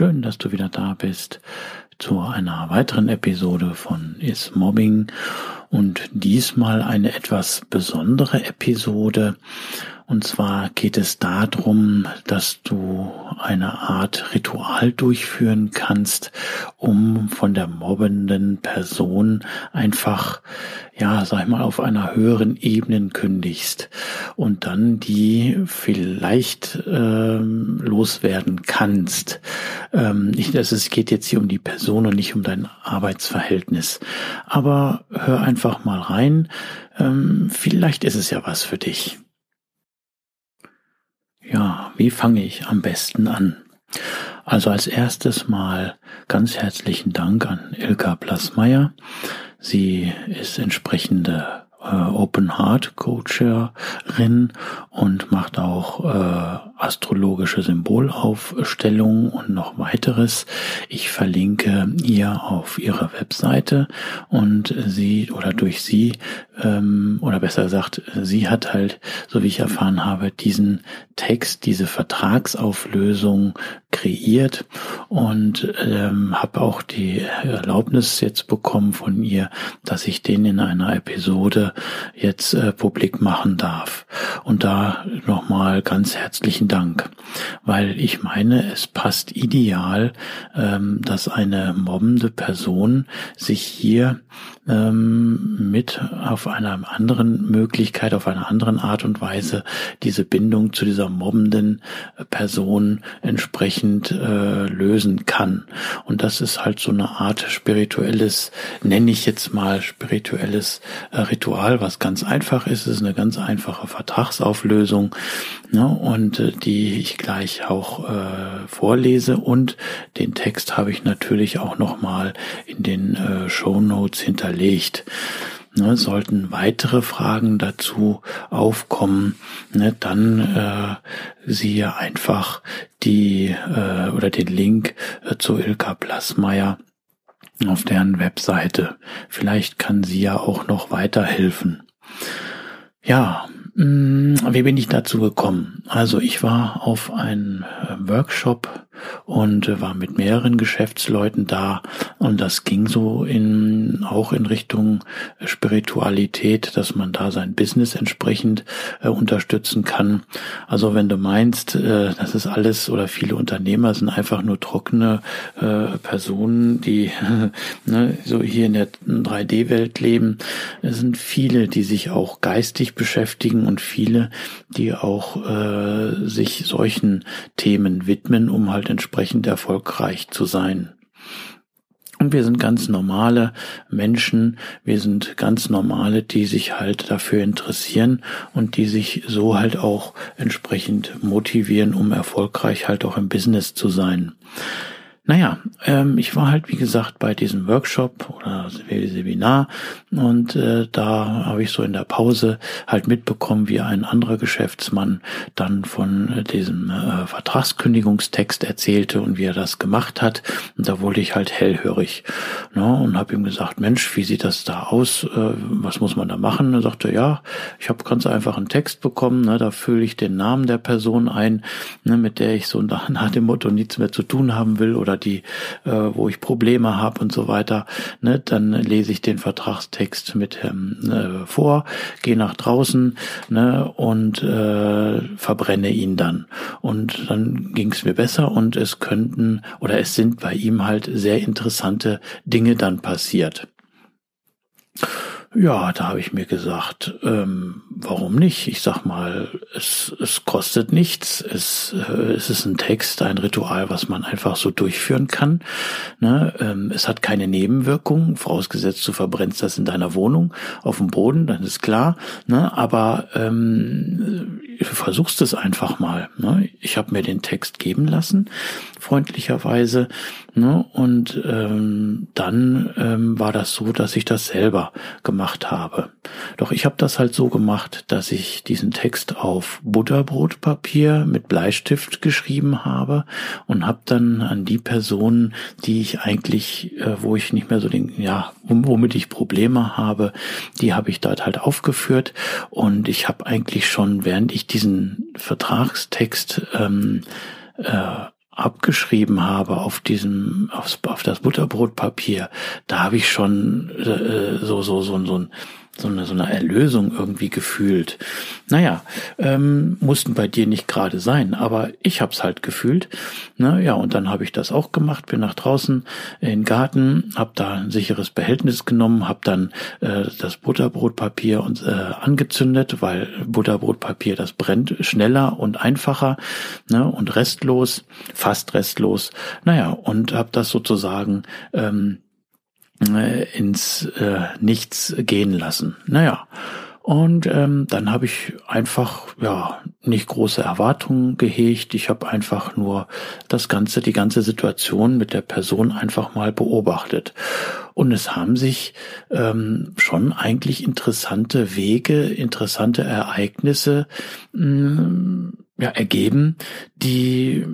Schön, dass du wieder da bist zu einer weiteren Episode von Is Mobbing und diesmal eine etwas besondere Episode. Und zwar geht es darum, dass du eine Art Ritual durchführen kannst, um von der mobbenden Person einfach, ja, sag ich mal, auf einer höheren Ebene kündigst und dann die vielleicht ähm, loswerden kannst. Ähm, nicht, dass es geht jetzt hier um die Person und nicht um dein Arbeitsverhältnis. Aber hör einfach mal rein. Ähm, vielleicht ist es ja was für dich. Ja, wie fange ich am besten an? Also als erstes mal ganz herzlichen Dank an Ilka Plasmeier. Sie ist entsprechende Open Heart Coacherin und macht auch äh, astrologische Symbolaufstellungen und noch weiteres. Ich verlinke ihr auf ihre Webseite und sie oder durch sie ähm, oder besser gesagt, sie hat halt, so wie ich erfahren habe, diesen Text, diese Vertragsauflösung kreiert und ähm, habe auch die Erlaubnis jetzt bekommen von ihr, dass ich den in einer Episode jetzt äh, publik machen darf. Und da nochmal ganz herzlichen Dank, weil ich meine, es passt ideal, ähm, dass eine mobbende Person sich hier ähm, mit auf einer anderen Möglichkeit, auf einer anderen Art und Weise diese Bindung zu dieser mobbenden Person entsprechend äh, lösen kann. Und das ist halt so eine Art spirituelles, nenne ich jetzt mal spirituelles äh, Ritual, was ganz einfach ist. Es ist eine ganz einfache Vertragsauflösung ne, und äh, die ich gleich auch äh, vorlese. Und den Text habe ich natürlich auch nochmal in den äh, Show Notes hinterlegt. Ne, sollten weitere Fragen dazu aufkommen, ne, dann äh, siehe einfach die äh, oder den Link äh, zu Ilka Plasmeier auf deren Webseite. Vielleicht kann sie ja auch noch weiterhelfen. Ja, wie bin ich dazu gekommen? Also ich war auf einem äh, Workshop und war mit mehreren Geschäftsleuten da und das ging so in auch in Richtung Spiritualität, dass man da sein Business entsprechend äh, unterstützen kann. Also wenn du meinst, äh, das ist alles oder viele Unternehmer sind einfach nur trockene äh, Personen, die ne, so hier in der 3D-Welt leben, es sind viele, die sich auch geistig beschäftigen und viele, die auch äh, sich solchen Themen widmen, um halt entsprechend erfolgreich zu sein. Und wir sind ganz normale Menschen, wir sind ganz normale, die sich halt dafür interessieren und die sich so halt auch entsprechend motivieren, um erfolgreich halt auch im Business zu sein. Naja, ähm, ich war halt wie gesagt bei diesem Workshop oder Seminar und äh, da habe ich so in der Pause halt mitbekommen, wie ein anderer Geschäftsmann dann von äh, diesem äh, Vertragskündigungstext erzählte und wie er das gemacht hat. Und da wurde ich halt hellhörig ne, und habe ihm gesagt, Mensch, wie sieht das da aus? Äh, was muss man da machen? Er sagte, ja, ich habe ganz einfach einen Text bekommen, ne, da fülle ich den Namen der Person ein, ne, mit der ich so nach dem Motto nichts mehr zu tun haben will oder oder die, äh, wo ich Probleme habe und so weiter, ne, dann lese ich den Vertragstext mit ähm, äh, vor, gehe nach draußen ne, und äh, verbrenne ihn dann. Und dann ging es mir besser und es könnten oder es sind bei ihm halt sehr interessante Dinge dann passiert. Ja, da habe ich mir gesagt, ähm, warum nicht? Ich sag mal, es, es kostet nichts. Es, äh, es ist ein Text, ein Ritual, was man einfach so durchführen kann. Ne? Ähm, es hat keine Nebenwirkungen, vorausgesetzt du verbrennst das in deiner Wohnung auf dem Boden, dann ist klar. Ne? Aber ähm, versuchst es einfach mal. Ne? Ich habe mir den Text geben lassen, freundlicherweise. Ne? Und ähm, dann ähm, war das so, dass ich das selber gemacht habe. Doch ich habe das halt so gemacht, dass ich diesen Text auf Butterbrotpapier mit Bleistift geschrieben habe und habe dann an die Personen, die ich eigentlich, äh, wo ich nicht mehr so den, ja, womit ich Probleme habe, die habe ich dort halt aufgeführt und ich habe eigentlich schon, während ich diesen Vertragstext ähm, äh, abgeschrieben habe auf diesem, aufs, auf das Butterbrotpapier, da habe ich schon äh, so, so, so, so ein so eine, so eine Erlösung irgendwie gefühlt. Naja, ähm, mussten bei dir nicht gerade sein, aber ich hab's halt gefühlt. Naja, und dann habe ich das auch gemacht, bin nach draußen in den Garten, hab da ein sicheres Behältnis genommen, hab dann äh, das Butterbrotpapier und, äh, angezündet, weil Butterbrotpapier, das brennt schneller und einfacher ne, und restlos, fast restlos. Naja, und hab das sozusagen ähm, äh, ins äh, Nichts gehen lassen. Naja, und ähm, dann habe ich einfach ja nicht große Erwartungen gehegt. Ich habe einfach nur das ganze, die ganze Situation mit der Person einfach mal beobachtet. Und es haben sich ähm, schon eigentlich interessante Wege, interessante Ereignisse mh, mm, ja, ergeben, die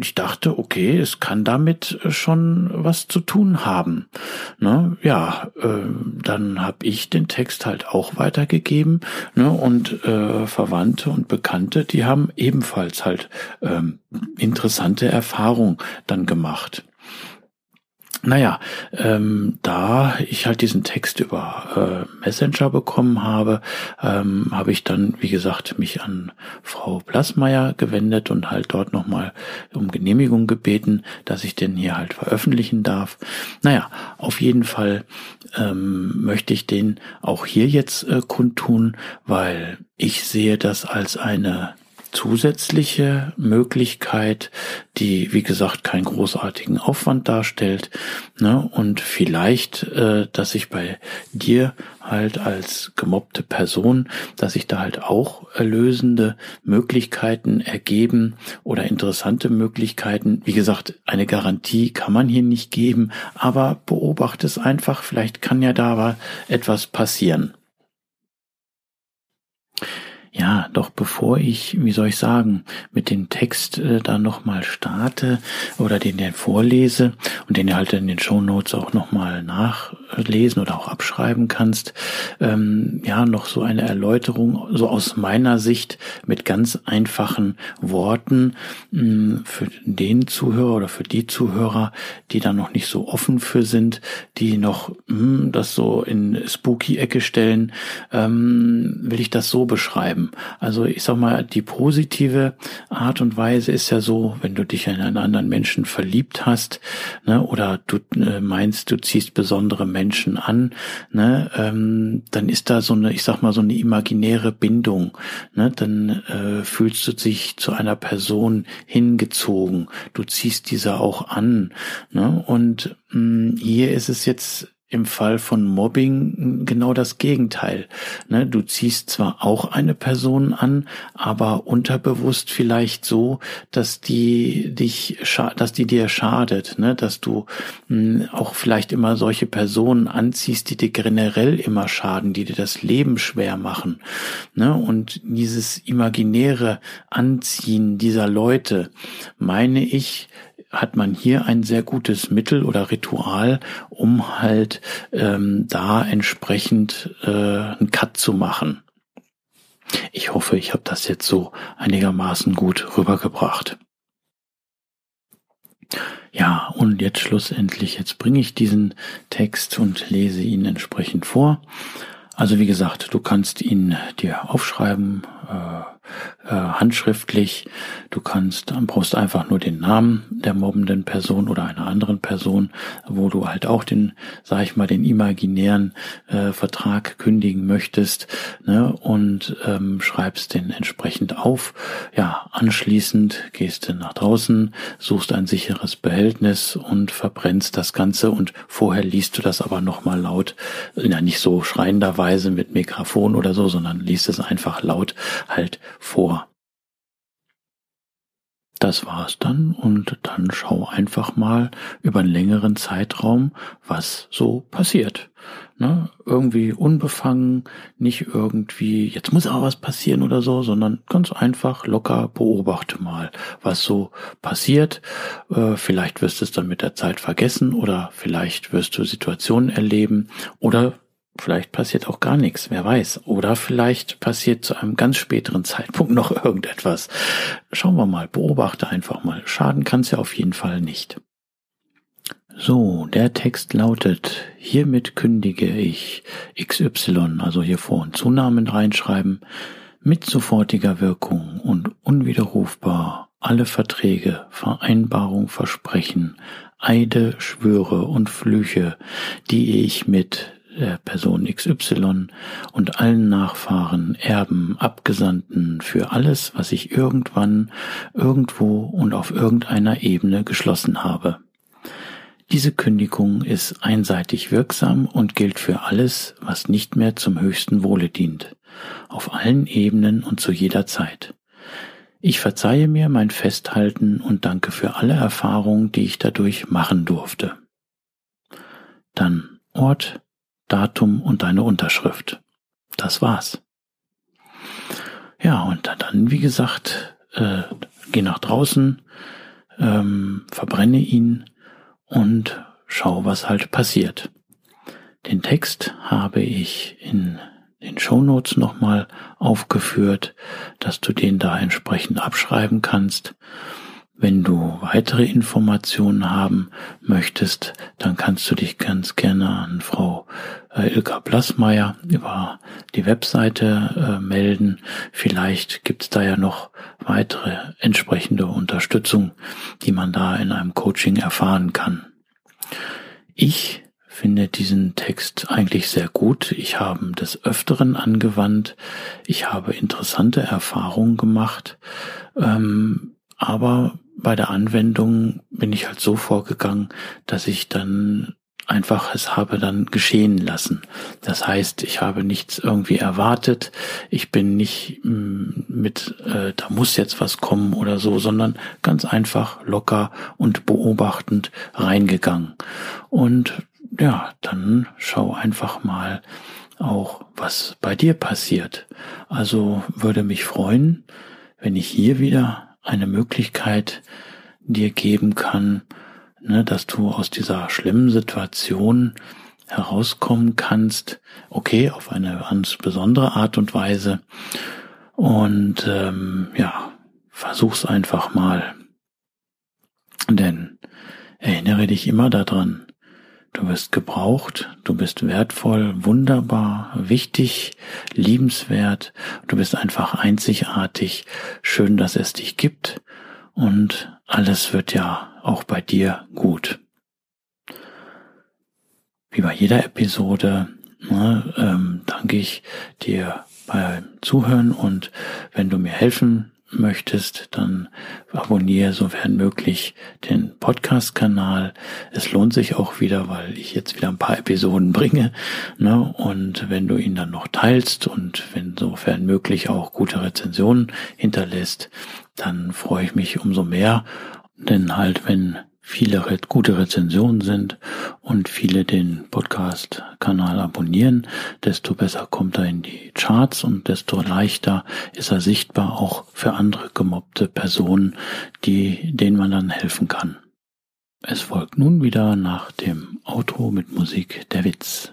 ich dachte, okay, es kann damit schon was zu tun haben. Ne? Ja, äh, dann habe ich den Text halt auch weitergegeben ne? und äh, Verwandte und Bekannte, die haben ebenfalls halt ähm, interessante Erfahrungen dann gemacht. Naja, ähm, da ich halt diesen Text über äh, Messenger bekommen habe, ähm, habe ich dann, wie gesagt, mich an Frau Blasmeier gewendet und halt dort nochmal um Genehmigung gebeten, dass ich den hier halt veröffentlichen darf. Naja, auf jeden Fall ähm, möchte ich den auch hier jetzt äh, kundtun, weil ich sehe das als eine zusätzliche Möglichkeit, die, wie gesagt, keinen großartigen Aufwand darstellt. Ne? Und vielleicht, äh, dass sich bei dir halt als gemobbte Person, dass sich da halt auch erlösende Möglichkeiten ergeben oder interessante Möglichkeiten. Wie gesagt, eine Garantie kann man hier nicht geben, aber beobachte es einfach. Vielleicht kann ja da etwas passieren. Ja, doch bevor ich, wie soll ich sagen, mit dem Text äh, da nochmal starte oder den den vorlese und den du halt in den Show Notes auch nochmal nachlesen oder auch abschreiben kannst, ähm, ja, noch so eine Erläuterung, so aus meiner Sicht mit ganz einfachen Worten mh, hm, für den Zuhörer oder für die Zuhörer, die da noch nicht so offen für sind, die noch mh, hm, das so in Spooky-Ecke stellen, ähm, will ich das so beschreiben bleiben. Also ich sag mal, die positive Art und Weise ist ja so, wenn du dich in einen anderen Menschen verliebt hast, ne, oder du äh, meinst, du ziehst besondere Menschen an, ne, ähm, dann ist da so eine, ich sag mal, so eine imaginäre Bindung. Ne, dann äh, fühlst du dich zu einer Person hingezogen. Du ziehst diese auch an. Ne, und mh, hm, hier ist es jetzt im Fall von Mobbing genau das Gegenteil. Ne, du ziehst zwar auch eine Person an, aber unterbewusst vielleicht so, dass die dich, dass die dir schadet, ne, dass du hm, auch vielleicht immer solche Personen anziehst, die dir generell immer schaden, die dir das Leben schwer machen. Ne, und dieses imaginäre Anziehen dieser Leute, meine ich, hat man hier ein sehr gutes Mittel oder Ritual, um halt ähm, da entsprechend äh, einen Cut zu machen. Ich hoffe, ich habe das jetzt so einigermaßen gut rübergebracht. Ja, und jetzt schlussendlich, jetzt bringe ich diesen Text und lese ihn entsprechend vor. Also wie gesagt, du kannst ihn dir aufschreiben, äh, äh, handschriftlich. Du kannst, brauchst einfach nur den Namen der mobbenden Person oder einer anderen Person, wo du halt auch den, sag ich mal, den imaginären äh, Vertrag kündigen möchtest, ne, und ähm, schreibst den entsprechend auf. Ja, anschließend gehst du nach draußen, suchst ein sicheres Behältnis und verbrennst das Ganze und vorher liest du das aber nochmal laut, ja nicht so schreienderweise mit Mikrofon oder so, sondern liest es einfach laut halt vor. Das war's dann und dann schau einfach mal über einen längeren Zeitraum, was so passiert. Ne? Irgendwie unbefangen, nicht irgendwie, jetzt muss aber was passieren oder so, sondern ganz einfach locker beobachte mal, was so passiert. Äh, vielleicht wirst du es dann mit der Zeit vergessen oder vielleicht wirst du Situationen erleben oder Vielleicht passiert auch gar nichts, wer weiß. Oder vielleicht passiert zu einem ganz späteren Zeitpunkt noch irgendetwas. Schauen wir mal, beobachte einfach mal. Schaden kann es ja auf jeden Fall nicht. So, der Text lautet, hiermit kündige ich XY, also hier Vor- und Zunamen reinschreiben, mit sofortiger Wirkung und unwiderrufbar alle Verträge, Vereinbarung, Versprechen, Eide, Schwöre und Flüche, die ich mit der Person XY und allen Nachfahren, Erben, Abgesandten für alles, was ich irgendwann, irgendwo und auf irgendeiner Ebene geschlossen habe. Diese Kündigung ist einseitig wirksam und gilt für alles, was nicht mehr zum höchsten Wohle dient, auf allen Ebenen und zu jeder Zeit. Ich verzeihe mir mein Festhalten und danke für alle Erfahrungen, die ich dadurch machen durfte. Dann Ort, Datum und deine Unterschrift. Das war's. Ja, und dann, wie gesagt, äh, geh nach draußen, ähm, verbrenne ihn und schau, was halt passiert. Den Text habe ich in den Shownotes nochmal aufgeführt, dass du den da entsprechend abschreiben kannst. Wenn du weitere Informationen haben möchtest, dann kannst du dich ganz gerne an Frau äh, Ilka Blassmeier über die Webseite äh, melden. Vielleicht gibt's da ja noch weitere entsprechende Unterstützung, die man da in einem Coaching erfahren kann. Ich finde diesen Text eigentlich sehr gut. Ich habe des Öfteren angewandt. Ich habe interessante Erfahrungen gemacht. Ähm, aber bei der Anwendung bin ich halt so vorgegangen, dass ich dann einfach es habe dann geschehen lassen. Das heißt, ich habe nichts irgendwie erwartet. Ich bin nicht mm, mit, äh, da muss jetzt was kommen oder so, sondern ganz einfach locker und beobachtend reingegangen. Und ja, dann schau einfach mal auch, was bei dir passiert. Also würde mich freuen, wenn ich hier wieder eine Möglichkeit dir geben kann, ne, dass du aus dieser schlimmen Situation herauskommen kannst, okay, auf eine ganz besondere Art und Weise. Und ähm, ja, versuch's einfach mal. Denn erinnere dich immer daran, Du wirst gebraucht, du bist wertvoll, wunderbar, wichtig, liebenswert, du bist einfach einzigartig, schön, dass es dich gibt. Und alles wird ja auch bei dir gut. Wie bei jeder Episode ne, ähm, danke ich dir beim Zuhören. Und wenn du mir helfen möchtest, dann abonniere sofern möglich den Podcast-Kanal. Es lohnt sich auch wieder, weil ich jetzt wieder ein paar Episoden bringe. Ne? Und wenn du ihn dann noch teilst und wenn sofern möglich auch gute Rezensionen hinterlässt, dann freue ich mich umso mehr. Denn halt, wenn viele gute Rezensionen sind und viele den Podcast-Kanal abonnieren, desto besser kommt er in die Charts und desto leichter ist er sichtbar auch für andere gemobbte Personen, die, denen man dann helfen kann. Es folgt nun wieder nach dem Outro mit Musik der Witz.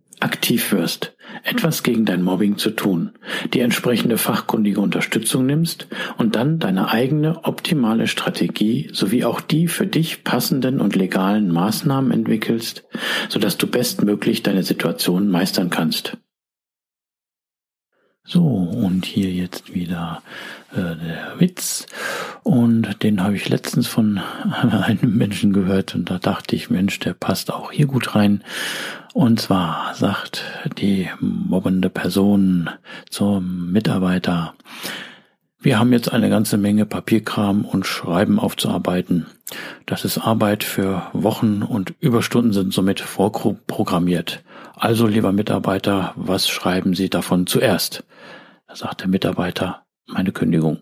aktiv wirst, etwas gegen dein Mobbing zu tun, die entsprechende fachkundige Unterstützung nimmst und dann deine eigene optimale Strategie sowie auch die für dich passenden und legalen Maßnahmen entwickelst, sodass du bestmöglich deine Situation meistern kannst. So, und hier jetzt wieder äh, der Witz. Und den habe ich letztens von einem Menschen gehört und da dachte ich, Mensch, der passt auch hier gut rein. Und zwar sagt die mobbende Person zum Mitarbeiter, wir haben jetzt eine ganze Menge Papierkram und Schreiben aufzuarbeiten. Das ist Arbeit für Wochen und Überstunden sind somit vorprogrammiert. Also, lieber Mitarbeiter, was schreiben Sie davon zuerst? Da sagt der Mitarbeiter, meine Kündigung.